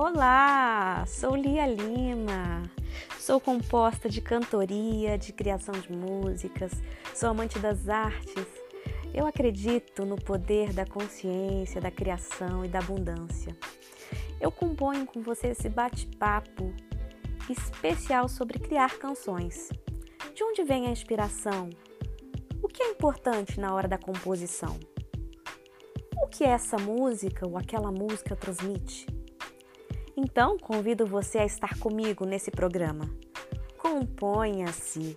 Olá, sou Lia Lima. Sou composta de cantoria, de criação de músicas, sou amante das artes. Eu acredito no poder da consciência, da criação e da abundância. Eu componho com você esse bate-papo especial sobre criar canções. De onde vem a inspiração? O que é importante na hora da composição? O que essa música ou aquela música transmite? Então, convido você a estar comigo nesse programa. Componha-se